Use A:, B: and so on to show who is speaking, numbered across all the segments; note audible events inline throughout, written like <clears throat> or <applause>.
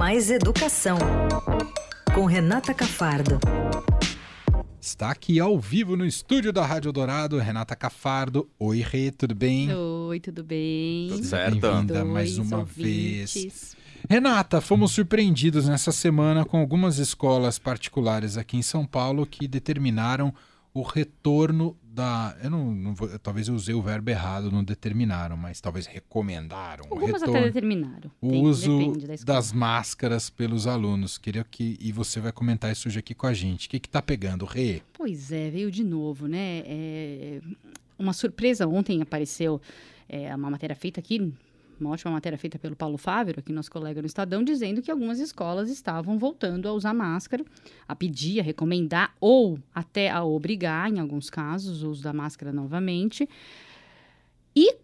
A: Mais Educação, com Renata Cafardo.
B: Está aqui ao vivo no estúdio da Rádio Dourado, Renata Cafardo. Oi, Rê, tudo bem?
C: Oi, tudo bem?
D: Tudo certo?
B: Bem-vinda mais uma ouvintes. vez. Renata, fomos surpreendidos nessa semana com algumas escolas particulares aqui em São Paulo que determinaram o retorno da. Eu não, não vou, talvez eu usei o verbo errado, não determinaram, mas talvez recomendaram.
C: Algumas
B: retorno,
C: até determinaram.
B: O Tem, uso da das máscaras pelos alunos. Queria que. E você vai comentar isso hoje aqui com a gente. O que está pegando, Rê?
C: Pois é, veio de novo, né? É, uma surpresa ontem apareceu é, uma matéria feita aqui uma ótima matéria feita pelo Paulo Fávero, aqui nosso colega no Estadão, dizendo que algumas escolas estavam voltando a usar máscara, a pedir, a recomendar ou até a obrigar, em alguns casos, o uso da máscara novamente. E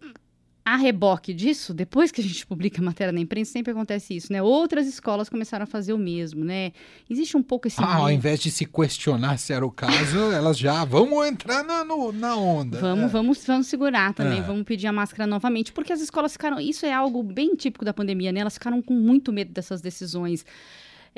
C: a reboque disso, depois que a gente <laughs> publica a matéria na imprensa, sempre acontece isso, né? Outras escolas começaram a fazer o mesmo, né? Existe um pouco esse...
B: Ah, ao invés de se questionar se era o caso, <laughs> elas já, vamos entrar na, no, na onda.
C: Vamos, é. vamos, vamos segurar também, é. vamos pedir a máscara novamente, porque as escolas ficaram... Isso é algo bem típico da pandemia, né? Elas ficaram com muito medo dessas decisões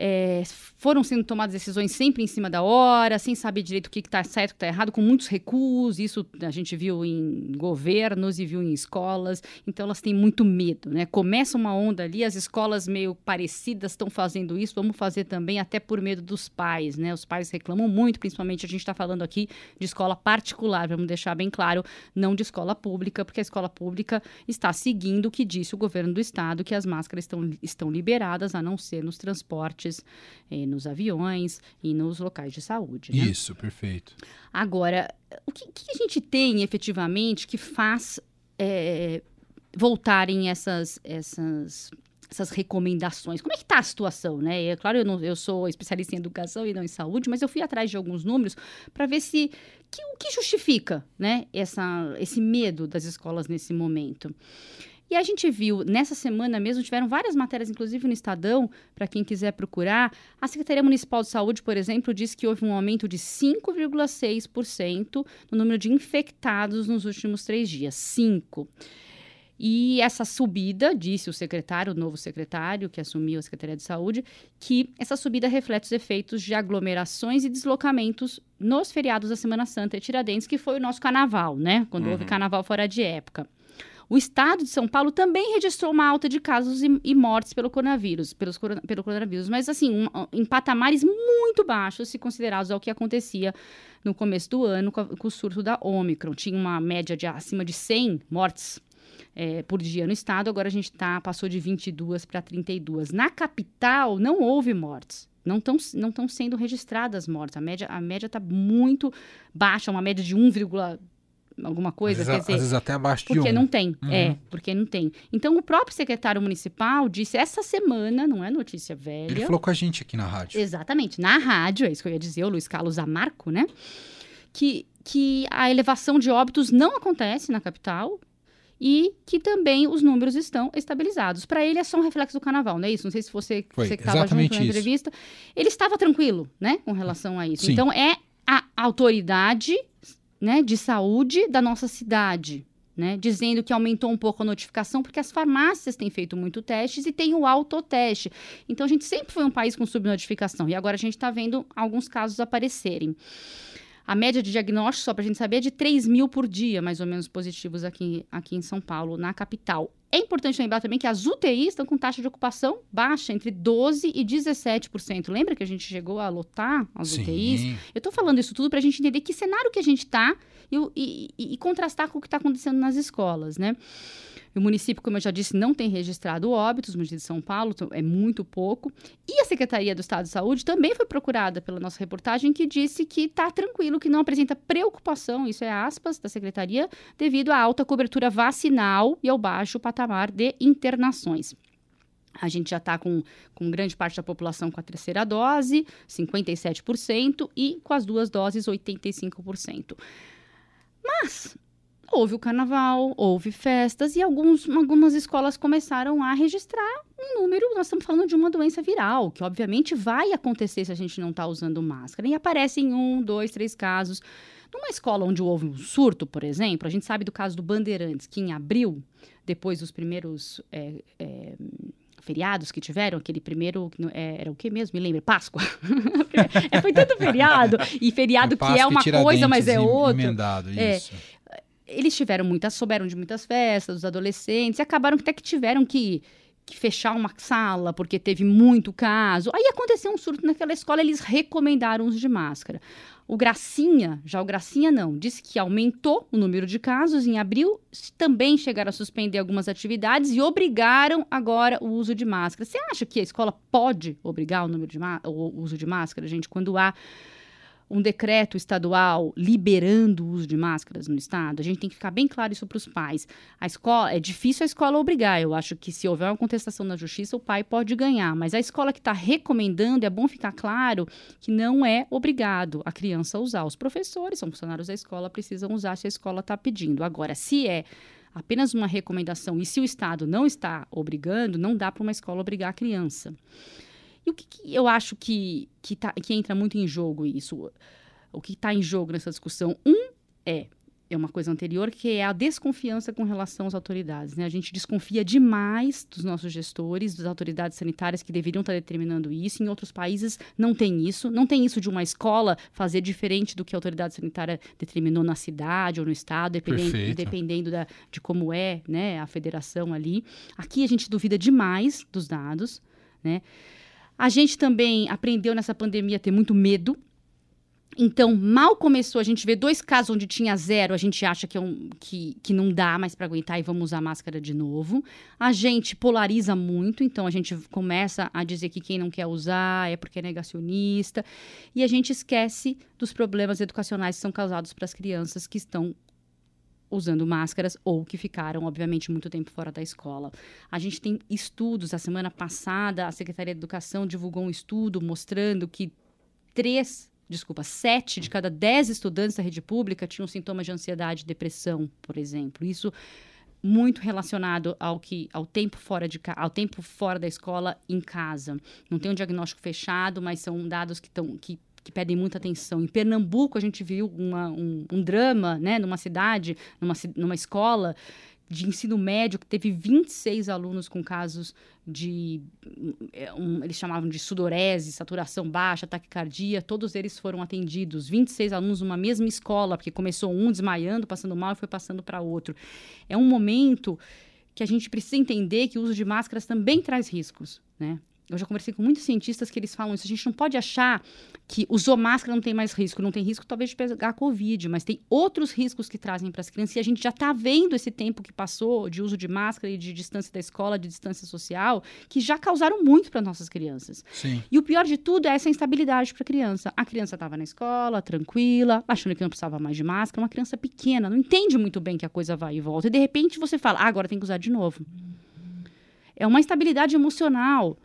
C: é, foram sendo tomadas decisões sempre em cima da hora, sem saber direito o que está certo, o que está errado, com muitos recuos. Isso a gente viu em governos e viu em escolas. Então elas têm muito medo, né? Começa uma onda ali, as escolas meio parecidas estão fazendo isso, vamos fazer também, até por medo dos pais, né? Os pais reclamam muito, principalmente a gente está falando aqui de escola particular, vamos deixar bem claro, não de escola pública, porque a escola pública está seguindo o que disse o governo do estado, que as máscaras estão, estão liberadas, a não ser nos transportes eh, nos aviões e nos locais de saúde. Né?
B: Isso, perfeito.
C: Agora, o que, que, a gente tem efetivamente que faz é, voltarem essas, essas essas recomendações. Como é que está a situação, né? É claro, eu, não, eu sou especialista em educação e não em saúde, mas eu fui atrás de alguns números para ver se que, o que justifica, né, essa, esse medo das escolas nesse momento. E a gente viu, nessa semana mesmo, tiveram várias matérias, inclusive no Estadão, para quem quiser procurar. A Secretaria Municipal de Saúde, por exemplo, disse que houve um aumento de 5,6% no número de infectados nos últimos três dias. 5%. E essa subida, disse o secretário, o novo secretário que assumiu a Secretaria de Saúde, que essa subida reflete os efeitos de aglomerações e deslocamentos nos feriados da Semana Santa e Tiradentes, que foi o nosso carnaval, né? Quando uhum. houve carnaval fora de época. O estado de São Paulo também registrou uma alta de casos e, e mortes pelo coronavírus, pelos, pelo coronavírus, mas assim, um, em patamares muito baixos se considerados ao que acontecia no começo do ano com, a, com o surto da Omicron. Tinha uma média de acima de 100 mortes é, por dia no estado, agora a gente tá, passou de 22 para 32. Na capital, não houve mortes. Não estão não sendo registradas mortes. A média a média está muito baixa, uma média de 1, alguma coisa.
B: Às vezes,
C: dizer, às
B: vezes até abaixo
C: de
B: Porque
C: um. não tem. Uhum. É, porque não tem. Então, o próprio secretário municipal disse essa semana, não é notícia velha.
B: Ele falou com a gente aqui na rádio.
C: Exatamente, na rádio, é isso que eu ia dizer, o Luiz Carlos Amarco, né? Que, que a elevação de óbitos não acontece na capital, e que também os números estão estabilizados. Para ele é só um reflexo do carnaval, não é isso? Não sei se você, você que estava junto na entrevista. Ele estava tranquilo, né, com relação a isso. Sim. Então é a autoridade né, de saúde da nossa cidade. Né, dizendo que aumentou um pouco a notificação, porque as farmácias têm feito muito testes e tem o autoteste. Então, a gente sempre foi um país com subnotificação e agora a gente está vendo alguns casos aparecerem. A média de diagnóstico, só para a gente saber, é de 3 mil por dia, mais ou menos, positivos aqui, aqui em São Paulo, na capital. É importante lembrar também que as UTIs estão com taxa de ocupação baixa, entre 12% e 17%. Lembra que a gente chegou a lotar as Sim. UTIs? Eu estou falando isso tudo para a gente entender que cenário que a gente está e, e, e, contrastar com o que está acontecendo nas escolas, né? O município, como eu já disse, não tem registrado óbitos, o município de São Paulo é muito pouco. E a Secretaria do Estado de Saúde também foi procurada pela nossa reportagem, que disse que está tranquilo, que não apresenta preocupação, isso é aspas da Secretaria, devido à alta cobertura vacinal e ao baixo patamar de internações. A gente já está com, com grande parte da população com a terceira dose, 57%, e com as duas doses, 85%. Mas houve o carnaval, houve festas e alguns, algumas escolas começaram a registrar um número. Nós estamos falando de uma doença viral, que obviamente vai acontecer se a gente não está usando máscara. E aparecem um, dois, três casos. Numa escola onde houve um surto, por exemplo, a gente sabe do caso do Bandeirantes, que em abril, depois dos primeiros. É, é, feriados que tiveram, aquele primeiro, é, era o que mesmo? Me lembra? Páscoa. <laughs> é, foi tanto feriado, e feriado que é uma coisa, mas é outro.
B: Emendado, é.
C: Eles tiveram muitas, souberam de muitas festas, os adolescentes, e acabaram até que tiveram que que fechar uma sala porque teve muito caso. Aí aconteceu um surto naquela escola, eles recomendaram uso de máscara. O Gracinha, já o Gracinha não, disse que aumentou o número de casos em abril, também chegaram a suspender algumas atividades e obrigaram agora o uso de máscara. Você acha que a escola pode obrigar o, número de o uso de máscara, gente, quando há um decreto estadual liberando o uso de máscaras no estado, a gente tem que ficar bem claro isso para os pais. A escola é difícil a escola obrigar. Eu acho que se houver uma contestação na justiça, o pai pode ganhar. Mas a escola que está recomendando é bom ficar claro que não é obrigado a criança a usar. Os professores são funcionários da escola, precisam usar se a escola está pedindo. Agora, se é apenas uma recomendação e se o Estado não está obrigando, não dá para uma escola obrigar a criança. E o que, que eu acho que, que, tá, que entra muito em jogo isso? O que está em jogo nessa discussão? Um é é uma coisa anterior, que é a desconfiança com relação às autoridades. Né? A gente desconfia demais dos nossos gestores, das autoridades sanitárias que deveriam estar determinando isso. Em outros países não tem isso. Não tem isso de uma escola fazer diferente do que a autoridade sanitária determinou na cidade ou no estado, dependendo, dependendo da, de como é né, a federação ali. Aqui a gente duvida demais dos dados. Né? A gente também aprendeu nessa pandemia a ter muito medo. Então, mal começou, a gente vê dois casos onde tinha zero, a gente acha que, é um, que, que não dá mais para aguentar e vamos usar máscara de novo. A gente polariza muito, então a gente começa a dizer que quem não quer usar é porque é negacionista. E a gente esquece dos problemas educacionais que são causados para as crianças que estão usando máscaras ou que ficaram, obviamente, muito tempo fora da escola. A gente tem estudos. A semana passada, a Secretaria de Educação divulgou um estudo mostrando que três, desculpa, sete de cada dez estudantes da rede pública tinham sintomas de ansiedade e depressão, por exemplo. Isso muito relacionado ao que ao tempo fora de ao tempo fora da escola em casa. Não tem um diagnóstico fechado, mas são dados que estão que que pedem muita atenção. Em Pernambuco, a gente viu uma, um, um, drama, né, numa cidade, numa, numa escola de ensino médio que teve 26 alunos com casos de é, um, eles chamavam de sudorese, saturação baixa, taquicardia, todos eles foram atendidos, 26 alunos numa mesma escola, porque começou um desmaiando, passando mal e foi passando para outro. É um momento que a gente precisa entender que o uso de máscaras também traz riscos, né? Eu já conversei com muitos cientistas que eles falam isso. A gente não pode achar que usou máscara não tem mais risco. Não tem risco, talvez, de pegar Covid, mas tem outros riscos que trazem para as crianças. E a gente já está vendo esse tempo que passou de uso de máscara e de distância da escola, de distância social, que já causaram muito para nossas crianças.
B: Sim.
C: E o pior de tudo é essa instabilidade para a criança. A criança estava na escola, tranquila, achando que não precisava mais de máscara. Uma criança pequena, não entende muito bem que a coisa vai e volta. E de repente você fala, ah, agora tem que usar de novo. É uma instabilidade emocional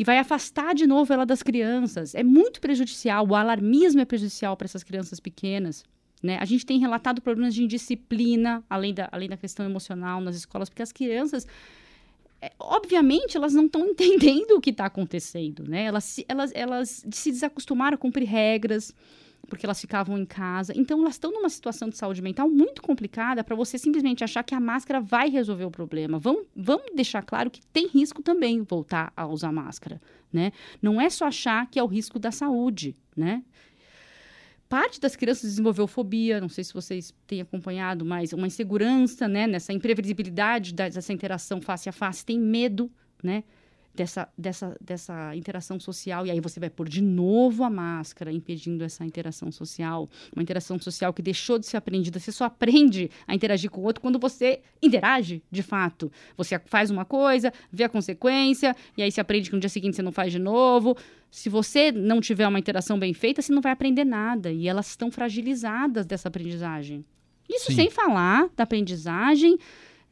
C: e vai afastar de novo ela das crianças. É muito prejudicial, o alarmismo é prejudicial para essas crianças pequenas. Né? A gente tem relatado problemas de indisciplina, além da, além da questão emocional nas escolas, porque as crianças, é, obviamente, elas não estão <laughs> entendendo o que está acontecendo. Né? Elas, elas, elas se desacostumaram a cumprir regras, porque elas ficavam em casa. Então, elas estão numa situação de saúde mental muito complicada para você simplesmente achar que a máscara vai resolver o problema. Vamos, vamos deixar claro que tem risco também voltar a usar máscara, né? Não é só achar que é o risco da saúde, né? Parte das crianças desenvolveu fobia, não sei se vocês têm acompanhado, mas uma insegurança, né? Nessa imprevisibilidade dessa interação face a face, tem medo, né? Dessa, dessa, dessa interação social, e aí você vai pôr de novo a máscara, impedindo essa interação social. Uma interação social que deixou de ser aprendida. Você só aprende a interagir com o outro quando você interage, de fato. Você faz uma coisa, vê a consequência, e aí você aprende que no dia seguinte você não faz de novo. Se você não tiver uma interação bem feita, você não vai aprender nada. E elas estão fragilizadas dessa aprendizagem. Isso Sim. sem falar da aprendizagem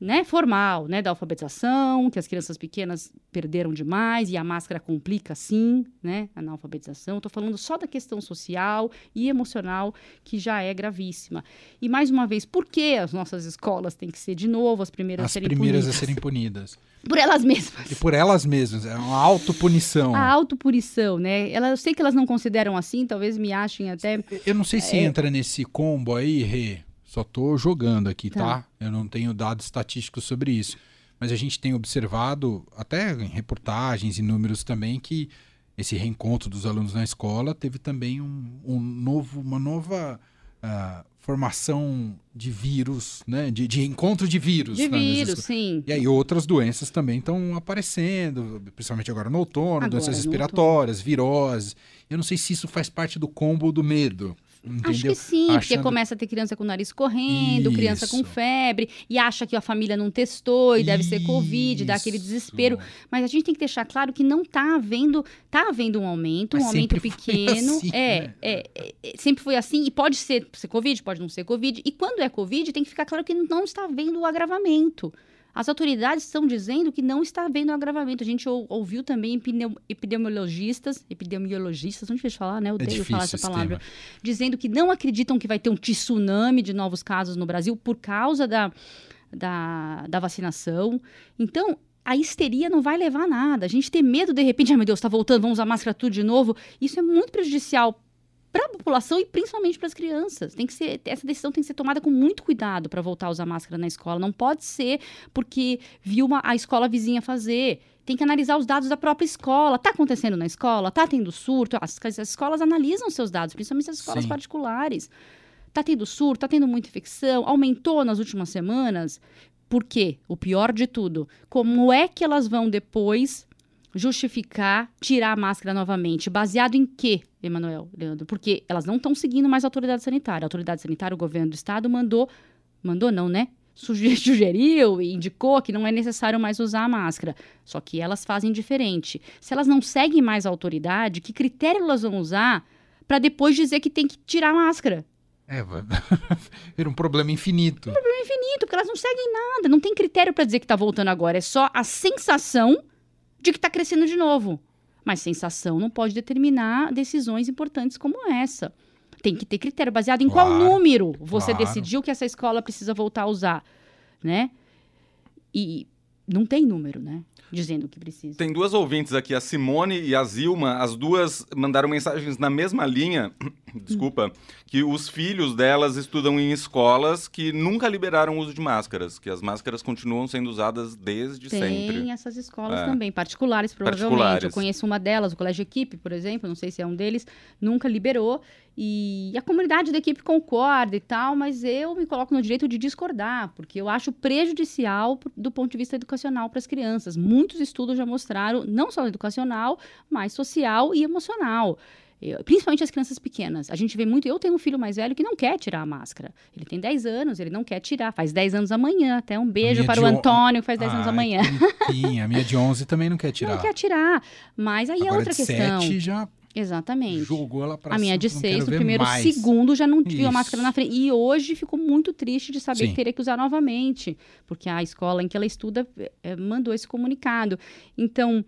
C: né, formal, né, da alfabetização, que as crianças pequenas perderam demais e a máscara complica sim, né, na alfabetização. Estou falando só da questão social e emocional que já é gravíssima. E mais uma vez, por que as nossas escolas têm que ser de novo as primeiras
B: as
C: a serem
B: primeiras
C: punidas?
B: a serem punidas?
C: Por elas mesmas.
B: E por elas mesmas, é uma autopunição.
C: A autopunição, né? Ela, eu sei que elas não consideram assim, talvez me achem até.
B: Eu não sei se é... entra nesse combo aí, Rê, só tô jogando aqui, tá? tá? Eu não tenho dados estatísticos sobre isso. mas a gente tem observado, até em reportagens e números também, que esse reencontro dos alunos na escola teve também um, um novo, uma nova uh, formação de vírus, né? De, de encontro de vírus.
C: De né? vírus, sim.
B: E aí outras doenças também estão aparecendo, principalmente agora no outono, agora, doenças respiratórias, viroses. Eu não sei se isso faz parte do combo do medo. Entendeu?
C: Acho que sim, Achando... porque começa a ter criança com o nariz correndo, Isso. criança com febre, e acha que a família não testou e deve ser Covid, dá aquele desespero. Mas a gente tem que deixar claro que não está havendo, tá havendo um aumento, Mas um aumento pequeno. Assim, é, né? é, é, é, sempre foi assim, e pode ser, ser Covid, pode não ser Covid. E quando é Covid, tem que ficar claro que não está havendo o agravamento. As autoridades estão dizendo que não está havendo agravamento. A gente ou, ouviu também epidemiologistas, epidemiologistas, não difícil falar, né? Eu é odeio é falar essa palavra, dizendo que não acreditam que vai ter um tsunami de novos casos no Brasil por causa da, da, da vacinação. Então, a histeria não vai levar a nada. A gente ter medo, de repente, ai ah, meu Deus, está voltando, vamos usar máscara tudo de novo. Isso é muito prejudicial para a população e principalmente para as crianças. Tem que ser, essa decisão tem que ser tomada com muito cuidado para voltar a usar máscara na escola. Não pode ser porque viu uma, a escola vizinha fazer. Tem que analisar os dados da própria escola. Está acontecendo na escola? Está tendo surto? As, as, escolas analisam seus dados, principalmente as escolas Sim. particulares. Está tendo surto? Está tendo muita infecção? Aumentou nas últimas semanas? Por quê? O pior de tudo, como é que elas vão depois justificar tirar a máscara novamente? Baseado em quê, Emanuel, Leandro? Porque elas não estão seguindo mais a autoridade sanitária. A autoridade sanitária, o governo do estado, mandou. Mandou não, né? <laughs> Sugeriu e indicou que não é necessário mais usar a máscara. Só que elas fazem diferente. Se elas não seguem mais a autoridade, que critério elas vão usar para depois dizer que tem que tirar a máscara?
B: É, <laughs> vira um problema infinito.
C: Um problema infinito, porque elas não seguem nada. Não tem critério para dizer que está voltando agora. É só a sensação de que está crescendo de novo. Mas sensação não pode determinar decisões importantes como essa. Tem que ter critério baseado em claro, qual número você claro. decidiu que essa escola precisa voltar a usar, né? E não tem número, né? Dizendo que precisa.
D: Tem duas ouvintes aqui, a Simone e a Zilma, as duas mandaram mensagens na mesma linha, <clears throat> desculpa, que os filhos delas estudam em escolas que nunca liberaram o uso de máscaras, que as máscaras continuam sendo usadas desde
C: Tem
D: sempre.
C: Tem essas escolas é. também, particulares provavelmente. Particulares. Eu conheço uma delas, o Colégio Equipe, por exemplo, não sei se é um deles, nunca liberou. E a comunidade da equipe concorda e tal, mas eu me coloco no direito de discordar, porque eu acho prejudicial do ponto de vista educacional para as crianças. Muitos estudos já mostraram, não só educacional, mas social e emocional. Eu, principalmente as crianças pequenas. A gente vê muito. Eu tenho um filho mais velho que não quer tirar a máscara. Ele tem 10 anos, ele não quer tirar. Faz 10 anos amanhã. Até um beijo para o Antônio, que faz 10 ah, anos amanhã.
B: Sim, a minha de 11 também não quer <laughs> tirar.
C: Não quer tirar. Mas aí é Agora é outra de questão.
B: 7 já
C: Exatamente.
B: Jogou ela pra
C: A minha de seis, o primeiro mais. segundo já não viu a máscara na frente. E hoje ficou muito triste de saber Sim. que teria que usar novamente, porque a escola em que ela estuda é, mandou esse comunicado. Então,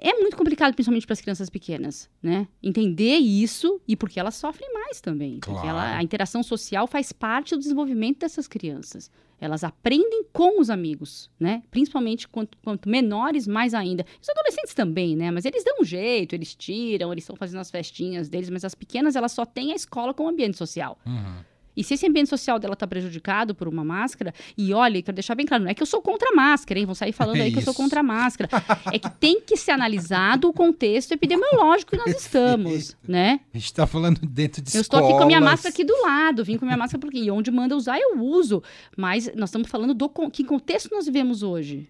C: é muito complicado, principalmente para as crianças pequenas, né? Entender isso e porque elas sofrem mais também. Claro. Porque ela, a interação social faz parte do desenvolvimento dessas crianças. Elas aprendem com os amigos, né? Principalmente quanto, quanto menores, mais ainda. Os adolescentes também, né? Mas eles dão um jeito, eles tiram, eles estão fazendo as festinhas deles, mas as pequenas, elas só têm a escola como ambiente social. Uhum. E se esse ambiente social dela está prejudicado por uma máscara, e olha, quero deixar bem claro, não é que eu sou contra a máscara, hein? Vão sair falando é aí isso. que eu sou contra a máscara. <laughs> é que tem que ser analisado o contexto epidemiológico que nós estamos, né?
B: A gente está falando dentro de
C: Eu estou aqui com a minha máscara aqui do lado, vim com a minha máscara porque e onde manda usar eu uso, mas nós estamos falando do que contexto nós vivemos hoje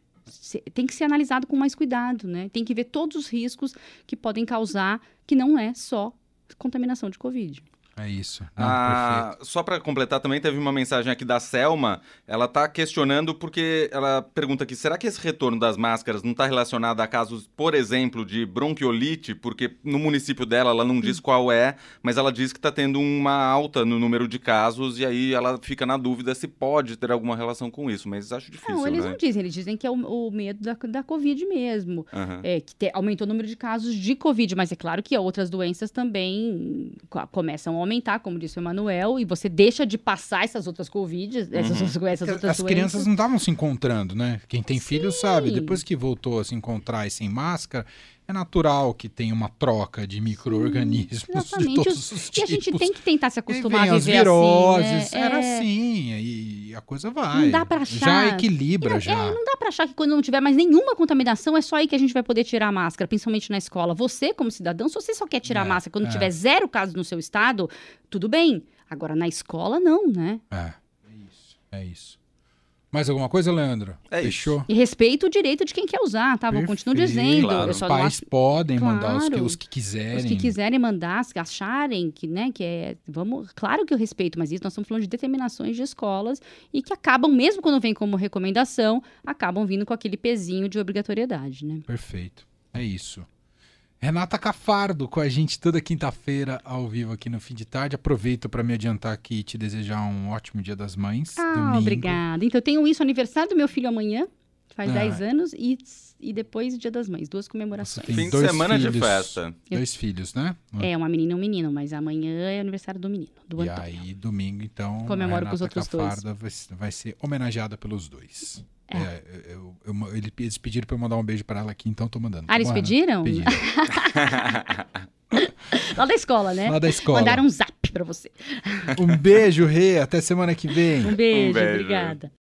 C: tem que ser analisado com mais cuidado, né? Tem que ver todos os riscos que podem causar, que não é só contaminação de Covid.
B: É isso.
D: Não, ah, só para completar também, teve uma mensagem aqui da Selma. Ela está questionando porque ela pergunta aqui: será que esse retorno das máscaras não está relacionado a casos, por exemplo, de bronquiolite? Porque no município dela ela não diz qual é, mas ela diz que está tendo uma alta no número de casos e aí ela fica na dúvida se pode ter alguma relação com isso. Mas acho difícil.
C: Não, eles
D: né?
C: não dizem, eles dizem que é o, o medo da, da Covid mesmo. Uhum. É, que te, aumentou o número de casos de Covid, mas é claro que outras doenças também começam a aumentar aumentar, como disse o Emanuel, e você deixa de passar essas outras Covid, essas, uhum. essas outras
B: As doenças. crianças não estavam se encontrando, né? Quem tem Sim. filho sabe, depois que voltou a se encontrar e sem máscara, é natural que tenha uma troca de micro-organismos de todos os tipos.
C: E a gente tem que tentar se acostumar
B: vem
C: a
B: as
C: viver
B: viroses,
C: assim, né?
B: era
C: É.
B: assim, e a coisa vai.
C: Não dá pra achar.
B: Já equilibra,
C: É,
B: já.
C: não dá pra achar que quando não tiver mais nenhuma contaminação, é só aí que a gente vai poder tirar a máscara, principalmente na escola. Você, como cidadão, se você só quer tirar
B: É,
C: a máscara quando
B: é.
C: tiver zero casos no seu estado, tudo bem. Agora, na escola, não, né?
B: É, é isso, é isso. Mais alguma coisa, Leandro?
D: É isso.
B: Fechou?
C: E respeito o direito de quem quer usar, tá? Vou continuar
B: Perfeito.
C: dizendo.
D: Claro.
B: Os pais
C: acho-
B: podem mandar os que,
C: Claro.
B: os que quiserem.
C: Os que quiserem mandar, se acharem que, né, que é. Vamos, claro que eu respeito, mas isso nós estamos falando de determinações de escolas e que acabam, mesmo quando vem como recomendação, acabam vindo com aquele pezinho de obrigatoriedade, né?
B: Perfeito. É isso. Renata Cafardo com a gente toda quinta-feira ao vivo aqui no fim de tarde. Aproveito para me adiantar aqui e te desejar um ótimo Dia das Mães.
C: Ah,
B: domingo.
C: obrigada. Então, eu tenho isso, aniversário do meu filho amanhã, faz
B: Ah.
C: 10 anos, e, e depois Dia das Mães, duas comemorações.
B: tem
D: Fim de
B: dois
D: semana de
B: filhos,
D: festa.
B: Dois filhos, né?
C: É, uma menina e um menino, mas amanhã é aniversário do menino, do
B: e
C: Antônio.
B: aí, domingo, então,
C: Comemoro
B: a
C: com os outros dois.
B: Cafarda vai, vai ser homenageada pelos dois.
C: É.
B: É, eu- eu- ele- eles pediram para eu mandar um beijo para ela aqui, então tô mandando.
C: Ah, eles
B: Tá
C: pediram?
B: Pediram. <laughs>
C: Lá da escola, né?
B: Lá da escola.
C: Mandaram um zap pra você.
B: Um beijo, Rê. Até semana que vem.
C: Um beijo,
D: beijo.
C: obrigada.